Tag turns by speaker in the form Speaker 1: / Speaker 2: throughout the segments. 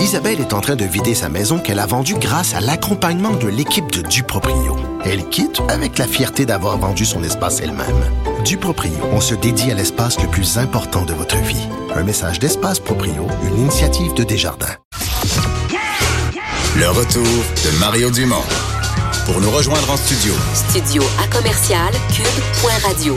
Speaker 1: Isabelle est en train de vider sa maison qu'elle a vendue grâce à l'accompagnement de l'équipe de Duproprio. Elle quitte avec la fierté d'avoir vendu son espace elle-même. Duproprio, on se dédie à l'espace le plus important de votre vie. Un message d'Espace Proprio, une initiative de Desjardins.
Speaker 2: Le retour de Mario Dumont. Pour nous rejoindre en studio.
Speaker 3: Studio à commercial cube.radio.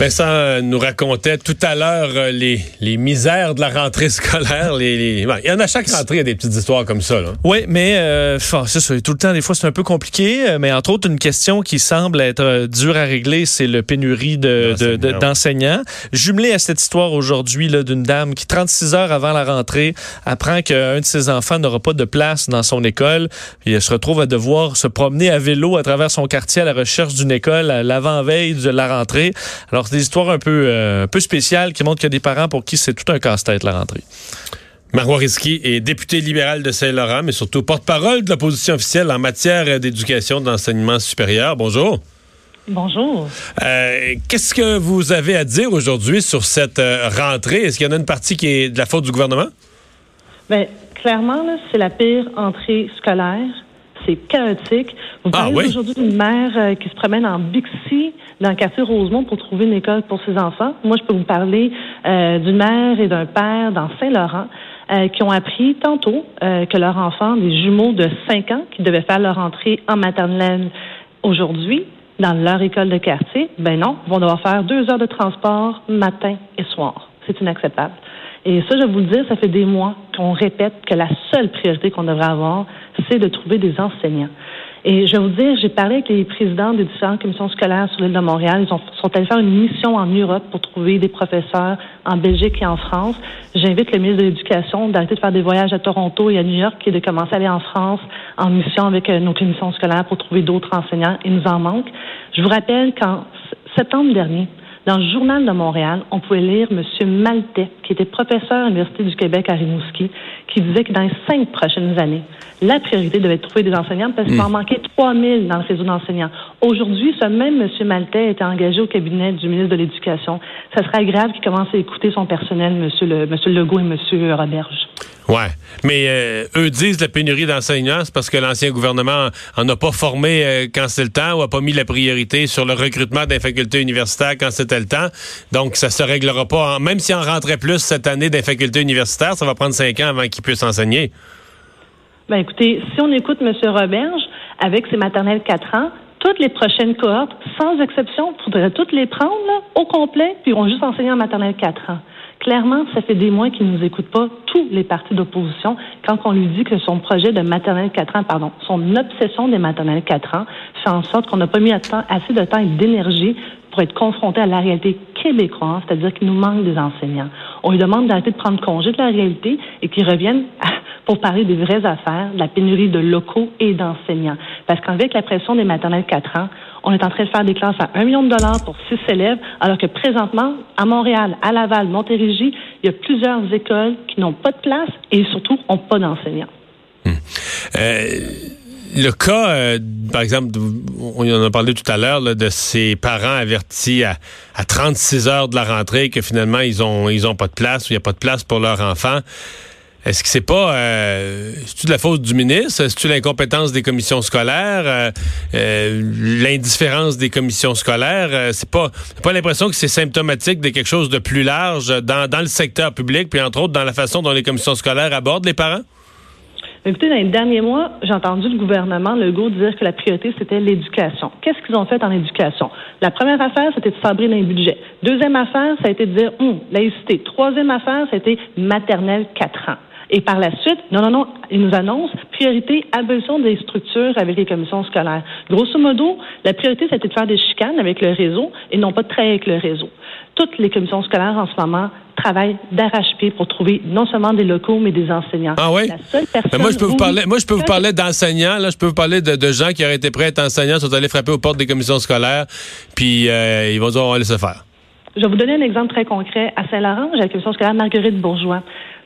Speaker 4: Vincent euh, nous racontait tout à l'heure euh, les, les misères de la rentrée scolaire. Les, les- bon, il y en a chaque rentrée, il y a des petites histoires comme ça. Là.
Speaker 5: Oui, mais euh, enfin, c'est ça, tout le temps, des fois, c'est un peu compliqué. euh, Mais entre autres, une question qui semble être dure à régler, c'est le pénurie de- de- de-
Speaker 4: D'enseignants.
Speaker 5: d'enseignants. Jumelé à cette histoire aujourd'hui là, d'une dame qui, 36 heures avant la rentrée, apprend qu'un de ses enfants n'aura pas de place dans son école. Puis elle se retrouve à devoir se promener à vélo à travers son quartier à la recherche d'une école à l'avant-veille de la rentrée. Alors, des histoires un peu, euh, un peu spéciales qui montrent qu'il y a des parents pour qui c'est tout un casse-tête, la rentrée.
Speaker 4: Marois Risky est député libéral de Saint-Laurent, mais surtout porte-parole de l'opposition officielle en matière d'éducation, d'enseignement supérieur. Bonjour.
Speaker 6: Bonjour.
Speaker 4: Euh, Qu'est-ce que vous avez à dire aujourd'hui sur cette euh, rentrée? Est-ce qu'il y en a une partie qui est de la faute du gouvernement?
Speaker 6: Ben, clairement, là, c'est la pire entrée scolaire. C'est chaotique. Vous
Speaker 4: Ah
Speaker 6: parlez
Speaker 4: oui?
Speaker 6: aujourd'hui d'une mère euh, qui se promène en Bixi dans le quartier Rosemont pour trouver une école pour ses enfants. Moi, je peux vous parler euh, d'une mère et d'un père dans Saint-Laurent euh, qui ont appris tantôt que leur enfant, des jumeaux de 5 ans, qui devaient faire leur entrée en maternelle aujourd'hui dans leur école de quartier, ben non, vont devoir faire deux heures de transport matin et soir. C'est inacceptable. Et ça, je vais vous le dire, ça fait des mois qu'on répète que la seule priorité qu'on devrait avoir, c'est de trouver des enseignants. Et je vais vous dire, j'ai parlé avec les présidents des différentes commissions scolaires sur l'île de Montréal. Ils ont, sont allés faire une mission en Europe pour trouver des professeurs en Belgique et en France. J'invite le ministre de l'Éducation d'arrêter de faire des voyages à Toronto et à New York et de commencer à aller en France en mission avec euh, nos commissions scolaires pour trouver d'autres enseignants. Il nous en manque. Je vous rappelle qu'en septembre dernier, dans le journal de Montréal, on pouvait lire M. Maltais, qui était professeur à l'Université du Québec à Rimouski, qui disait que dans les cinq prochaines années, la priorité devait être de trouver des enseignants parce qu'il
Speaker 4: Hmm.
Speaker 6: en manquait 3 000 dans le réseau d'enseignants. Aujourd'hui, ce même M. Maltais était engagé au cabinet du ministre de l'Éducation. Ça serait grave qu'il commence à écouter son personnel, M. Le. Legault et M. Roberge.
Speaker 4: Ouais. Mais euh, eux disent la pénurie d'enseignants, c'est parce que l'ancien gouvernement en a pas formé euh, quand c'est le temps ou a pas mis la priorité sur le recrutement des facultés universitaires quand c'était le temps. Donc, ça se réglera pas. en- même si on rentrait plus cette année des facultés universitaires, ça va prendre cinq ans avant qu'ils puissent enseigner.
Speaker 6: Ben écoutez, si on écoute M. Roberge avec ses maternelles 4 ans, toutes les prochaines cohortes, sans exception, il faudrait toutes les prendre au complet, puis ils vont juste enseigner en maternelle 4 ans. Clairement, ça fait des mois qu'ils ne nous écoutent pas, tous les partis d'opposition, quand on lui dit que son projet de maternelle 4 ans, pardon, son obsession des maternelles 4 ans, fait en sorte qu'on n'a pas mis assez de temps et d'énergie pour être confronté à la réalité québécoise, c'est-à-dire qu'il nous manque des enseignants. On lui demande d'arrêter de prendre congé de la réalité et qu'il revienne pour parler des vraies affaires, de la pénurie de locaux et d'enseignants. Parce qu'avec la pression des maternelles 4 ans, on est en train de faire des classes à 1 million de dollars pour 6 élèves, alors que présentement, à Montréal, à Laval, Montérégie, il y a plusieurs écoles qui n'ont pas de place et surtout n'ont pas d'enseignants.
Speaker 4: Euh, le cas, euh, par exemple, on en a parlé tout à l'heure, de ces parents avertis à, à 36 heures de la rentrée que finalement ils ont ils ont pas de place ou il n'y a pas de place pour leur enfant. Est-ce que c'est pas euh, c'est-tu de la faute du ministre? Est-ce-tu l'incompétence des commissions scolaires? Euh, euh, l'indifférence des commissions scolaires? Euh, c'est pas pas l'impression que c'est symptomatique de quelque chose de plus large dans, dans le secteur public, puis entre autres dans la façon dont les commissions scolaires abordent les parents?
Speaker 6: Écoutez, dans les derniers mois, j'ai entendu le gouvernement Legault dire que la priorité, c'était l'éducation. Qu'est-ce qu'ils ont fait en éducation? La première affaire, c'était de dans les budgets. Deuxième affaire, ça a été de dire, hum, laïcité. Troisième affaire, été maternelle 4 ans. Et par la suite, non, non, non, ils nous annoncent priorité, abolition des structures avec les commissions scolaires. Grosso modo, la priorité, c'était de faire des chicanes avec le réseau et non pas de travailler avec le réseau. Toutes les commissions scolaires en ce moment travaillent d'arrache-pied pour trouver non seulement des locaux, mais des enseignants.
Speaker 4: Ah oui?
Speaker 6: La seule personne
Speaker 4: Ben moi, je peux vous parler, moi, je peux vous parler d'enseignants, là. Je peux vous parler de, de gens qui auraient été prêts à être enseignants, sont allés frapper aux portes des commissions scolaires, puis euh, ils vont dire, on va laisser faire.
Speaker 6: Je vais vous donner un exemple très concret. À Saint-Laurent, j'ai la commission scolaire Marguerite Bourgeois.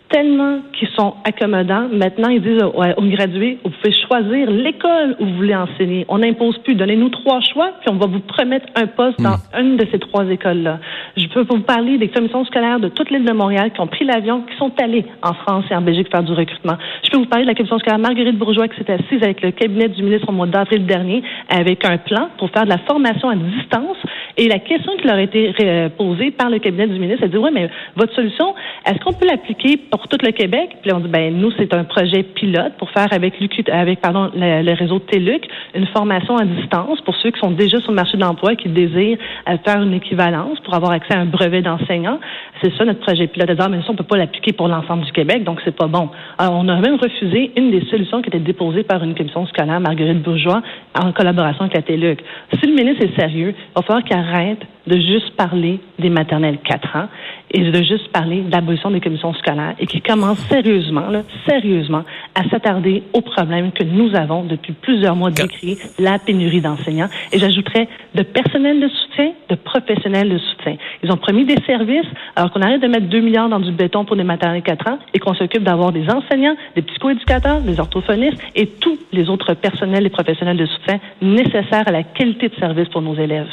Speaker 6: Tellement qu'ils sont accommodants. Maintenant, ils disent aux, gradués, vous pouvez choisir l'école où vous voulez enseigner. On n'impose plus. Donnez-nous trois choix, puis on va vous promettre un poste dans une de ces trois écoles-là. Je peux vous parler des commissions scolaires de toute l'île de Montréal qui ont pris l'avion, qui sont allés en France et en Belgique faire du recrutement. Je peux vous parler de la commission scolaire Marguerite Bourgeois qui s'est assise avec le cabinet du ministre au mois d'avril dernier avec un plan pour faire de la formation à distance. Et la question qui leur a été euh, posée par le cabinet du ministre, elle dit, ouais, mais votre solution, est-ce qu'on peut l'appliquer pour tout le Québec? Puis on dit, ben, nous, c'est un projet pilote pour faire avec, avec pardon, le, réseau TELUC une formation à distance pour ceux qui sont déjà sur le marché de l'emploi et qui désirent euh, faire une équivalence pour avoir accès à un brevet d'enseignant. C'est ça notre projet pilote. Ah, mais ça, on peut pas l'appliquer pour l'ensemble du Québec, donc c'est pas bon. Alors, on a même refusé une des solutions qui était déposée par une commission scolaire, Marguerite Bourgeois, en collaboration avec la TELUC. Si le ministre est sérieux, il va falloir qu'il arrête de juste parler des maternelles 4 ans et de juste parler d'abolition des commissions scolaires et qui commence sérieusement, là, sérieusement, à s'attarder aux problèmes que nous avons depuis plusieurs mois décrits, la pénurie d'enseignants. Et j'ajouterais de personnel de soutien, de professionnels de soutien. Ils ont promis des services, alors qu'on arrête de mettre 2 milliards dans du béton pour des maternelles 4 ans et qu'on s'occupe d'avoir des enseignants, des psychoéducateurs, des orthophonistes et tous les autres personnels et professionnels de soutien nécessaires à la qualité de service pour nos élèves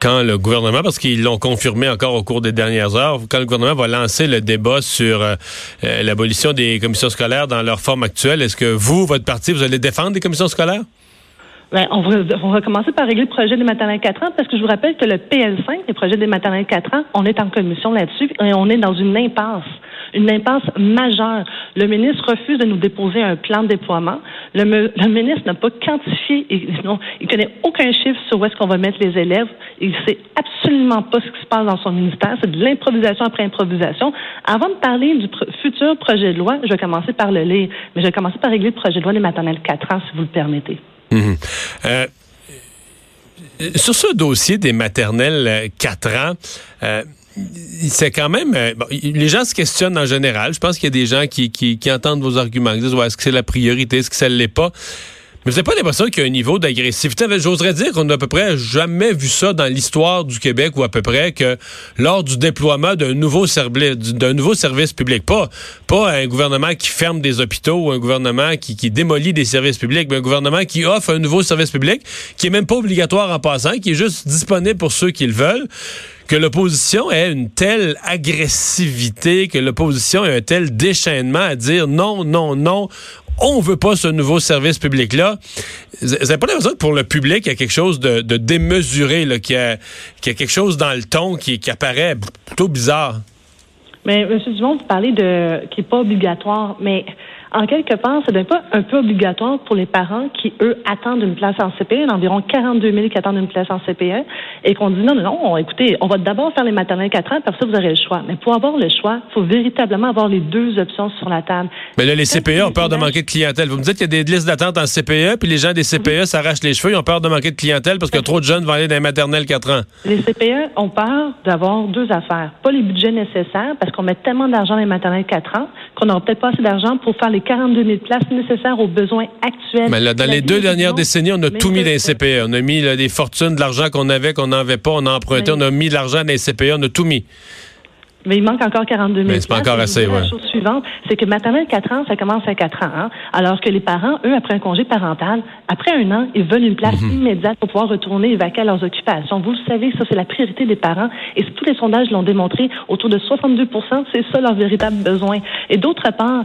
Speaker 4: quand le gouvernement, parce qu'ils l'ont confirmé encore au cours des dernières heures, quand le gouvernement va lancer le débat sur euh, euh, l'abolition des commissions scolaires dans leur forme actuelle, est-ce que vous, votre parti, vous allez défendre des commissions scolaires?
Speaker 6: Bien, on, va, commencer par régler le projet des maternelles 4 ans parce que je vous rappelle que le PL5, les projets des maternelles 4 ans, on est en commission là-dessus et on est dans une impasse une impasse majeure. Le ministre refuse de nous déposer un plan de déploiement. Le, le ministre n'a pas quantifié, il connaît aucun chiffre sur où est-ce qu'on va mettre les élèves. Il sait absolument pas ce qui se passe dans son ministère. C'est de l'improvisation après improvisation. Avant de parler du futur projet de loi, je vais commencer par le lire, mais je vais commencer par régler le projet de loi des maternelles 4 ans, si vous le permettez.
Speaker 4: Mhm. Euh, sur ce dossier des maternelles 4 ans, euh, c'est quand même. Euh, les gens se questionnent en général. Je pense qu'il y a des gens qui, qui, qui entendent vos arguments, qui disent est-ce que c'est la priorité, est-ce que ça ne l'est pas? Mais vous n'avez pas l'impression qu'il y a un niveau d'agressivité? J'oserais dire qu'on n'a à peu près jamais vu ça dans l'histoire du Québec ou à peu près que lors du déploiement d'un nouveau, service, public. Pas, pas un gouvernement qui ferme des hôpitaux ou un gouvernement qui, qui démolit des services publics, mais un gouvernement qui offre un nouveau service public qui est même pas obligatoire en passant, qui est juste disponible pour ceux qui le veulent que l'opposition ait une telle agressivité, que l'opposition ait un tel déchaînement à dire non, non, non, on veut pas ce nouveau service public-là. Vous n'avez pas l'impression que pour le public, il y a quelque chose de, démesuré, qu'il y, a, quelque chose dans le ton qui, apparaît plutôt bizarre?
Speaker 6: Mais, M. Dumont, vous parlez de qui n'est pas obligatoire, mais en quelque part, ce n'est pas un peu obligatoire pour les parents qui, eux, attendent une place en CPE. Il y a environ 42 000 qui attendent une place en CPE et qu'on dit non, non, non, écoutez, on va d'abord faire les maternelles 4 ans, parce que vous aurez le choix. Mais pour avoir le choix, il faut véritablement avoir les deux options sur la table.
Speaker 4: Mais là, les CPE ont peur de manquer de clientèle. Vous me dites qu'il y a des listes d'attente en CPE, puis les gens des CPE s'arrachent les cheveux, ils ont peur de manquer de clientèle parce que trop de jeunes vont aller dans les maternelles 4 ans.
Speaker 6: Les CPE ont peur d'avoir deux affaires. Pas les budgets nécessaires, parce qu'on met tellement d'argent dans les maternelles 4 ans qu'on n'aura peut-être pas assez d'argent pour faire les 42 000 places nécessaires aux besoins actuels.
Speaker 4: Mais là, dans les deux dernières décennies, on a tout mis dans les CPE. On a mis des fortunes, de l'argent qu'on avait, qu'on n'avait pas, on a emprunté, on a mis de l'argent dans les CPE, on a tout mis.
Speaker 6: Mais il manque encore 42 000
Speaker 4: Mais c'est pas encore assez,
Speaker 6: La chose suivante, c'est que maternelle 4 ans, ça commence à 4 ans. Hein, alors que les parents, eux, après un congé parental, après un an, ils veulent une place mhm. immédiate pour pouvoir retourner et vaquer à leurs occupations. Vous le savez, ça, c'est la priorité des parents. Et tous les sondages l'ont démontré, autour de 62 c'est ça leur véritable besoin. Et d'autre part,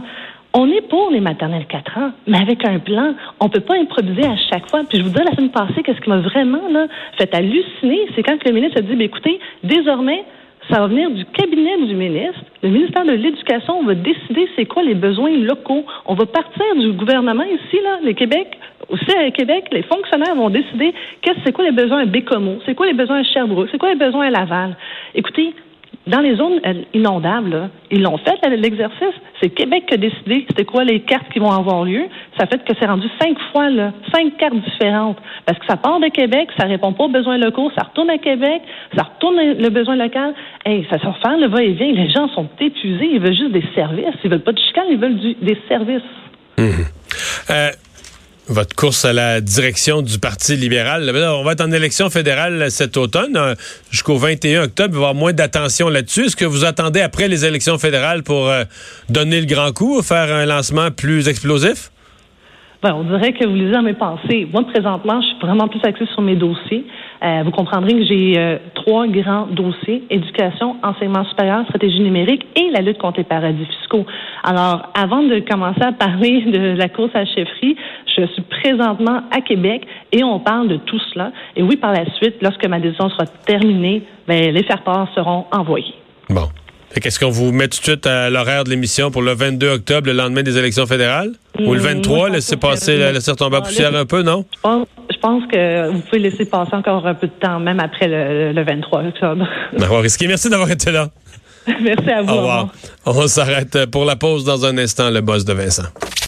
Speaker 6: on est pour les maternelles 4 ans, mais avec un plan. On peut pas improviser à chaque fois. Puis je vous dis, la semaine passée, qu'est-ce qui m'a vraiment fait halluciner, c'est quand le ministre a dit, ben, écoutez, désormais, ça va venir du cabinet du ministre. Le ministère de l'Éducation va décider c'est quoi les besoins locaux. On va partir du gouvernement ici, là, le Québec. Aussi à Québec, les fonctionnaires vont décider qu'est-ce c'est quoi les besoins à Bécomo, c'est quoi les besoins à Sherbrooke, c'est quoi les besoins à Laval. Écoutez, dans les zones euh, inondables, ils l'ont fait, l'exercice. C'est Québec qui a décidé c'était quoi les cartes qui vont avoir lieu. Ça fait que c'est rendu cinq fois, là, cinq cartes différentes. Parce que ça part de Québec, ça répond pas aux besoins locaux, ça retourne à Québec, ça retourne le besoin local. Hey, ça se refait le va-et-vient. Les gens sont épuisés, ils veulent juste des services. Ils veulent pas de chicane, ils veulent des services.
Speaker 4: Mmh. Euh, votre course à la direction du Parti libéral. on va être en élection fédérale cet automne. Euh, jusqu'au 21 octobre, il va y avoir moins d'attention là-dessus. Est-ce que vous attendez après les élections fédérales pour euh, donner le grand coup, faire un lancement plus explosif?
Speaker 6: Ben, on dirait que vous lisez dans mes pensées. Moi, présentement, je suis vraiment plus axée sur mes dossiers. Euh, vous comprendrez que j'ai euh, trois grands dossiers éducation, enseignement supérieur, stratégie numérique et la lutte contre les paradis fiscaux. Alors, avant de commencer à parler de la course à la chefferie, je suis présentement à Québec et on parle de tout cela. Et oui, par la suite, lorsque ma décision sera terminée, ben, les faire-part seront envoyés.
Speaker 4: Bon. Qu'est-ce qu'on vous met tout de suite à l'horaire de l'émission pour le 22 octobre, le lendemain des élections fédérales? Ou le 23, mmh, laisser passer, laisser tomber la poussière un peu, non?
Speaker 6: Je pense, que vous pouvez laisser passer encore un peu de temps, même après le, 23 octobre.
Speaker 4: Merci d'avoir été là.
Speaker 6: Merci à vous.
Speaker 4: Au revoir. On s'arrête pour la pause dans un instant, le boss de Vincent.